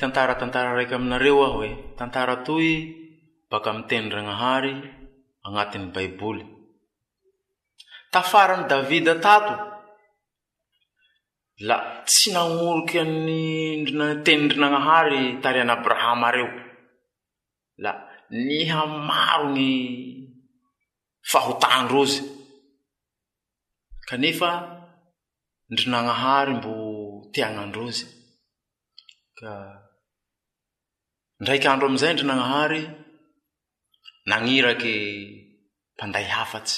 tantaratantara raiky aminareo aho e tantara toy baka amiy tenindranahary añatiny baiboly tafarany davida tato la tsy nañorokyany rina tenindrinanahary tarian' abrahama reo la niha maro ny fahotandrozy kanefa ndrinanahary mbo teanandrozy ndraik'andro amizay ndrinañahary nañiraky mpanday hafatsy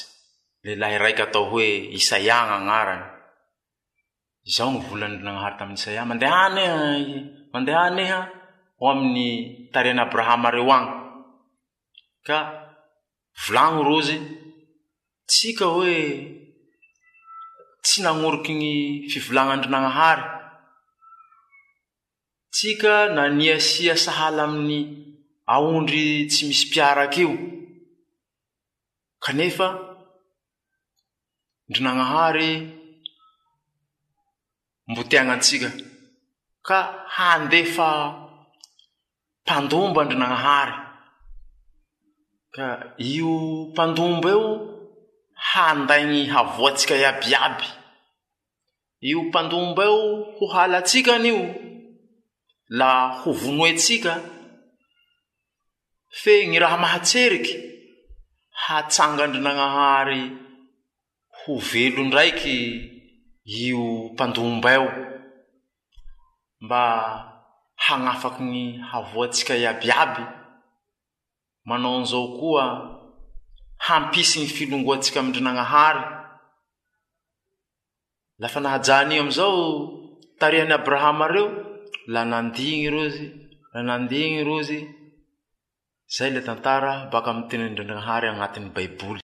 leilahy raiky atao hoe isaia n'añarany zao ny volany drinañahary tamiy isaia mandehaneha mandehaneha ho amin'ny tarian'abrahama reo añy ka volano rozy tsika hoe tsy nañoriky ny fivolananyndrinañahary na niasia sahala aminy aondry tsy misy piarakyio kanefa ndrinañahary mboteañatsika ka handefa mpandomba ndrinañahary ka io mpandomba eo handainy havoatsika iabiiaby io mpandomba eo ho hala tsikan'io la ho vonoetsika fe ny raha mahatseriky hatsanga andrinañahary ho velo ndraiky io mpandombaeo mba hañafaky ny havoatsika iabiiiaby manao anizao koa hampisy ny filongoatsika amindrinañahary lafa nahajanyiy amizao tarihany abrahama reo la nandiny rozy la nandiny rozy zay la tantara baka amy tenaindrandranahary anatiny baiboly